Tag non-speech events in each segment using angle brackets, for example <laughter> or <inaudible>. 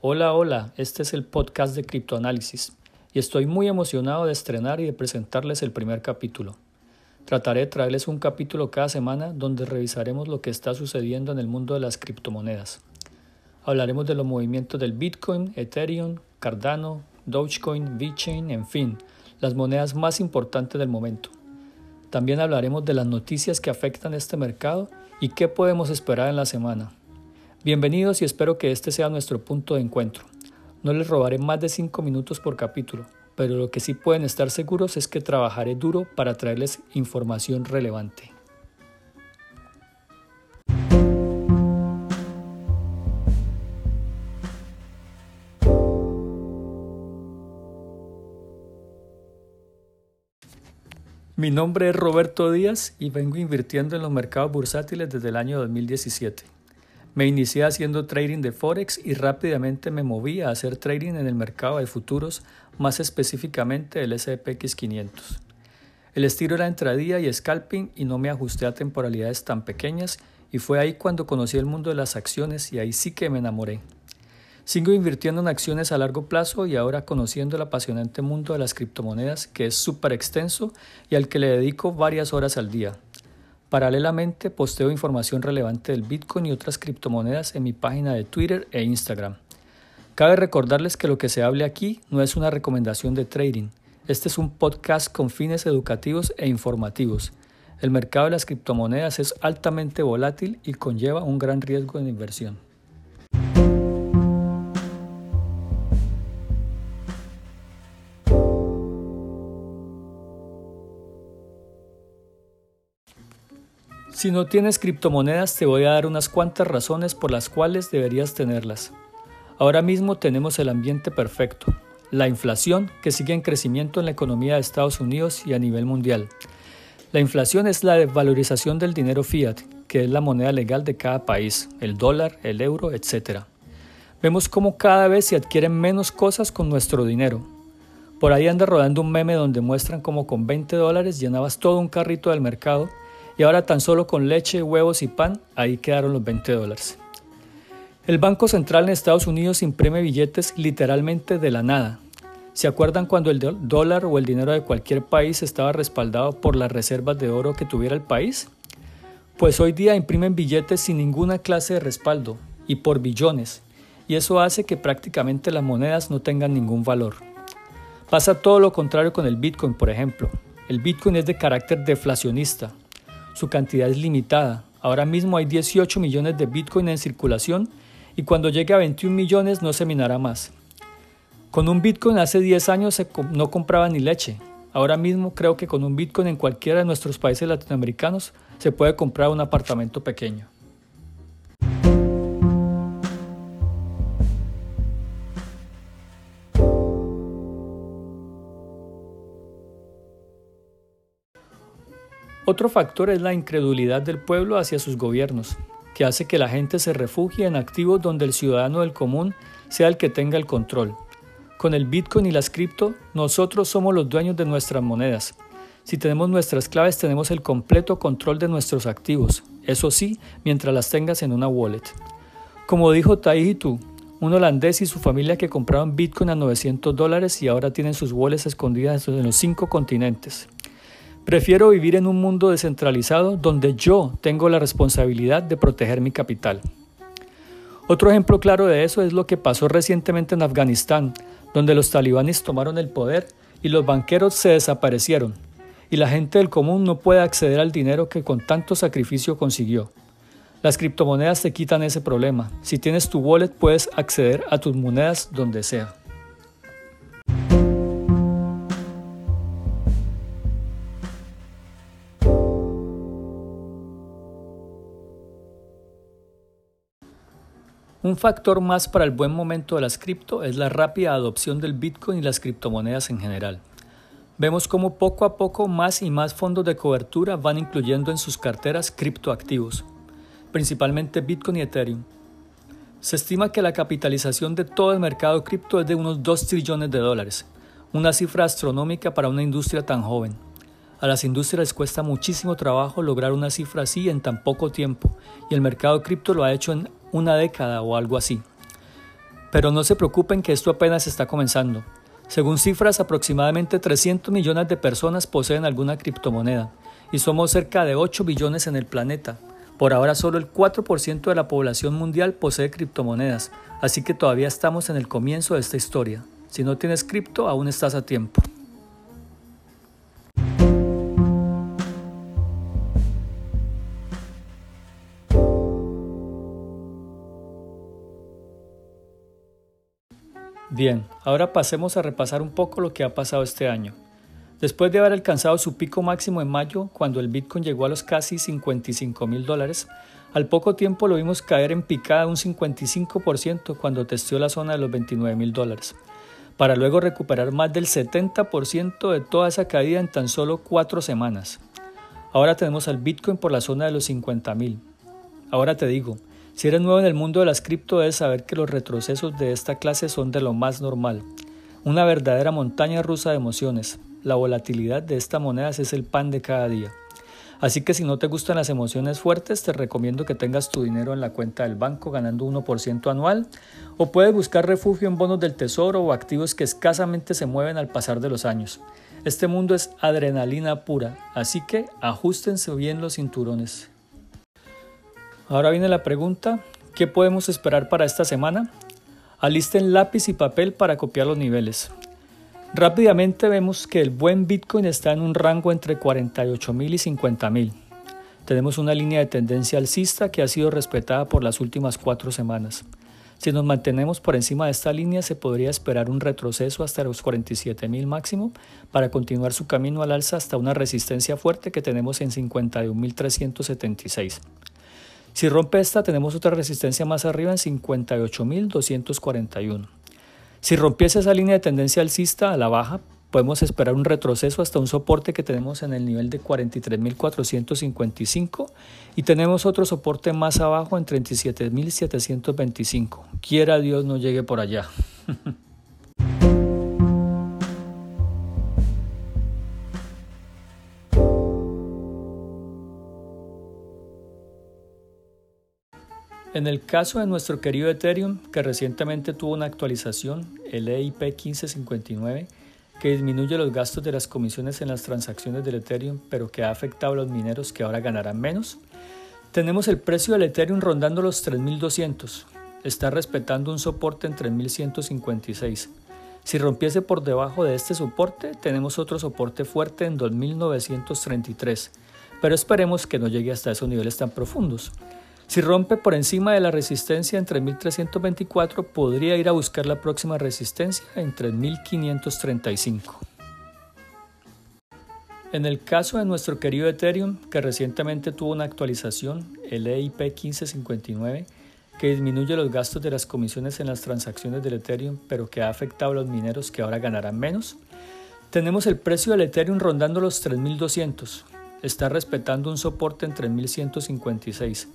Hola, hola, este es el podcast de Criptoanálisis y estoy muy emocionado de estrenar y de presentarles el primer capítulo. Trataré de traerles un capítulo cada semana donde revisaremos lo que está sucediendo en el mundo de las criptomonedas. Hablaremos de los movimientos del Bitcoin, Ethereum, Cardano, Dogecoin, VeChain, en fin, las monedas más importantes del momento. También hablaremos de las noticias que afectan este mercado y qué podemos esperar en la semana. Bienvenidos y espero que este sea nuestro punto de encuentro. No les robaré más de 5 minutos por capítulo, pero lo que sí pueden estar seguros es que trabajaré duro para traerles información relevante. Mi nombre es Roberto Díaz y vengo invirtiendo en los mercados bursátiles desde el año 2017. Me inicié haciendo trading de Forex y rápidamente me moví a hacer trading en el mercado de futuros, más específicamente el SPX 500. El estilo era entradía y scalping y no me ajusté a temporalidades tan pequeñas y fue ahí cuando conocí el mundo de las acciones y ahí sí que me enamoré. Sigo invirtiendo en acciones a largo plazo y ahora conociendo el apasionante mundo de las criptomonedas que es súper extenso y al que le dedico varias horas al día. Paralelamente, posteo información relevante del Bitcoin y otras criptomonedas en mi página de Twitter e Instagram. Cabe recordarles que lo que se hable aquí no es una recomendación de trading. Este es un podcast con fines educativos e informativos. El mercado de las criptomonedas es altamente volátil y conlleva un gran riesgo de inversión. Si no tienes criptomonedas, te voy a dar unas cuantas razones por las cuales deberías tenerlas. Ahora mismo tenemos el ambiente perfecto. La inflación, que sigue en crecimiento en la economía de Estados Unidos y a nivel mundial. La inflación es la desvalorización del dinero fiat, que es la moneda legal de cada país, el dólar, el euro, etc. Vemos cómo cada vez se adquieren menos cosas con nuestro dinero. Por ahí anda rodando un meme donde muestran cómo con 20 dólares llenabas todo un carrito del mercado y ahora tan solo con leche, huevos y pan, ahí quedaron los 20 dólares. El Banco Central en Estados Unidos imprime billetes literalmente de la nada. ¿Se acuerdan cuando el dólar o el dinero de cualquier país estaba respaldado por las reservas de oro que tuviera el país? Pues hoy día imprimen billetes sin ninguna clase de respaldo y por billones, y eso hace que prácticamente las monedas no tengan ningún valor. Pasa todo lo contrario con el Bitcoin, por ejemplo. El Bitcoin es de carácter deflacionista, su cantidad es limitada. Ahora mismo hay 18 millones de Bitcoin en circulación y cuando llegue a 21 millones no se minará más. Con un Bitcoin hace 10 años no compraba ni leche. Ahora mismo creo que con un Bitcoin en cualquiera de nuestros países latinoamericanos se puede comprar un apartamento pequeño. Otro factor es la incredulidad del pueblo hacia sus gobiernos, que hace que la gente se refugie en activos donde el ciudadano del común sea el que tenga el control. Con el Bitcoin y las cripto, nosotros somos los dueños de nuestras monedas. Si tenemos nuestras claves, tenemos el completo control de nuestros activos, eso sí, mientras las tengas en una wallet. Como dijo Taihitu, un holandés y su familia que compraron Bitcoin a 900 dólares y ahora tienen sus wallets escondidas en los cinco continentes. Prefiero vivir en un mundo descentralizado donde yo tengo la responsabilidad de proteger mi capital. Otro ejemplo claro de eso es lo que pasó recientemente en Afganistán, donde los talibanes tomaron el poder y los banqueros se desaparecieron, y la gente del común no puede acceder al dinero que con tanto sacrificio consiguió. Las criptomonedas te quitan ese problema. Si tienes tu wallet puedes acceder a tus monedas donde sea. Un factor más para el buen momento de las cripto es la rápida adopción del Bitcoin y las criptomonedas en general. Vemos cómo poco a poco más y más fondos de cobertura van incluyendo en sus carteras criptoactivos, principalmente Bitcoin y Ethereum. Se estima que la capitalización de todo el mercado cripto es de unos 2 trillones de dólares, una cifra astronómica para una industria tan joven. A las industrias les cuesta muchísimo trabajo lograr una cifra así en tan poco tiempo, y el mercado cripto lo ha hecho en una década o algo así. Pero no se preocupen que esto apenas está comenzando. Según cifras, aproximadamente 300 millones de personas poseen alguna criptomoneda y somos cerca de 8 billones en el planeta. Por ahora solo el 4% de la población mundial posee criptomonedas, así que todavía estamos en el comienzo de esta historia. Si no tienes cripto, aún estás a tiempo. Bien, ahora pasemos a repasar un poco lo que ha pasado este año. Después de haber alcanzado su pico máximo en mayo, cuando el Bitcoin llegó a los casi 55 mil dólares, al poco tiempo lo vimos caer en picada un 55% cuando testeó la zona de los 29 mil dólares, para luego recuperar más del 70% de toda esa caída en tan solo cuatro semanas. Ahora tenemos al Bitcoin por la zona de los 50 mil. Ahora te digo, si eres nuevo en el mundo de las cripto, debes saber que los retrocesos de esta clase son de lo más normal. Una verdadera montaña rusa de emociones. La volatilidad de esta moneda es el pan de cada día. Así que si no te gustan las emociones fuertes, te recomiendo que tengas tu dinero en la cuenta del banco ganando 1% anual o puedes buscar refugio en bonos del tesoro o activos que escasamente se mueven al pasar de los años. Este mundo es adrenalina pura, así que ajustense bien los cinturones. Ahora viene la pregunta, ¿qué podemos esperar para esta semana? Alisten lápiz y papel para copiar los niveles. Rápidamente vemos que el buen Bitcoin está en un rango entre 48.000 y 50.000. Tenemos una línea de tendencia alcista que ha sido respetada por las últimas cuatro semanas. Si nos mantenemos por encima de esta línea, se podría esperar un retroceso hasta los 47.000 máximo para continuar su camino al alza hasta una resistencia fuerte que tenemos en 51.376. Si rompe esta, tenemos otra resistencia más arriba en 58.241. Si rompiese esa línea de tendencia alcista a la baja, podemos esperar un retroceso hasta un soporte que tenemos en el nivel de 43.455 y tenemos otro soporte más abajo en 37.725. Quiera Dios no llegue por allá. <laughs> En el caso de nuestro querido Ethereum, que recientemente tuvo una actualización, el EIP 1559, que disminuye los gastos de las comisiones en las transacciones del Ethereum, pero que ha afectado a los mineros que ahora ganarán menos, tenemos el precio del Ethereum rondando los 3200. Está respetando un soporte en 3156. Si rompiese por debajo de este soporte, tenemos otro soporte fuerte en 2933, pero esperemos que no llegue hasta esos niveles tan profundos. Si rompe por encima de la resistencia en 3324, podría ir a buscar la próxima resistencia en 3535. En el caso de nuestro querido Ethereum, que recientemente tuvo una actualización, el EIP 1559, que disminuye los gastos de las comisiones en las transacciones del Ethereum, pero que ha afectado a los mineros que ahora ganarán menos, tenemos el precio del Ethereum rondando los 3200. Está respetando un soporte en 3156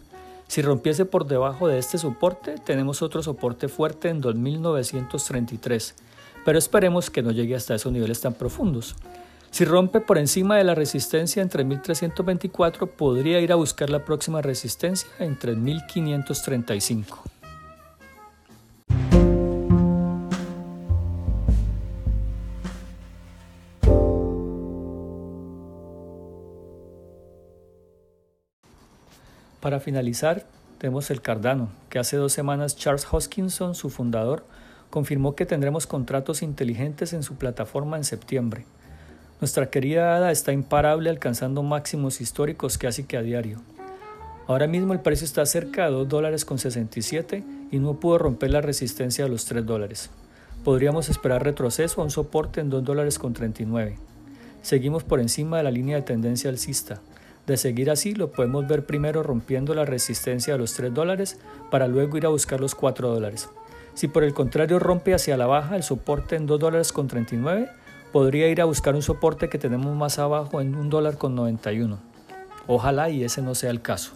si rompiese por debajo de este soporte, tenemos otro soporte fuerte en 2933, pero esperemos que no llegue hasta esos niveles tan profundos. Si rompe por encima de la resistencia en 3324, podría ir a buscar la próxima resistencia en 3535. Para finalizar, tenemos el Cardano, que hace dos semanas Charles Hoskinson, su fundador, confirmó que tendremos contratos inteligentes en su plataforma en septiembre. Nuestra querida ADA está imparable alcanzando máximos históricos casi que a diario. Ahora mismo el precio está cerca de 2 dólares con 67 y no pudo romper la resistencia de los 3 dólares. Podríamos esperar retroceso a un soporte en 2 dólares con 39. Seguimos por encima de la línea de tendencia alcista. De seguir así, lo podemos ver primero rompiendo la resistencia de los 3 dólares para luego ir a buscar los 4 dólares. Si por el contrario rompe hacia la baja el soporte en 2 dólares con 39, podría ir a buscar un soporte que tenemos más abajo en 1 dólar con 91. Ojalá y ese no sea el caso.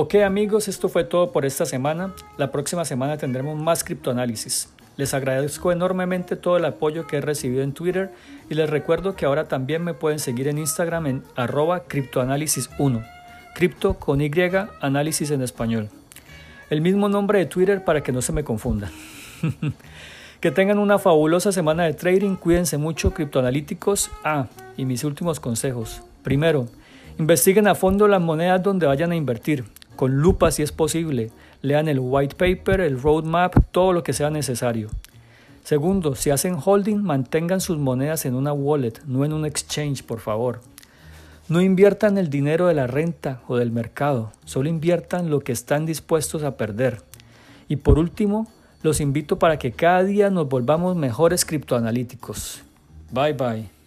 Ok amigos, esto fue todo por esta semana. La próxima semana tendremos más criptoanálisis. Les agradezco enormemente todo el apoyo que he recibido en Twitter y les recuerdo que ahora también me pueden seguir en Instagram en arroba criptoanálisis1, cripto con Y, análisis en español. El mismo nombre de Twitter para que no se me confundan. <laughs> que tengan una fabulosa semana de trading, cuídense mucho criptoanalíticos. Ah, y mis últimos consejos. Primero, investiguen a fondo las monedas donde vayan a invertir, con lupa si es posible lean el white paper, el roadmap, todo lo que sea necesario. Segundo, si hacen holding, mantengan sus monedas en una wallet, no en un exchange, por favor. No inviertan el dinero de la renta o del mercado, solo inviertan lo que están dispuestos a perder. Y por último, los invito para que cada día nos volvamos mejores criptoanalíticos. Bye bye.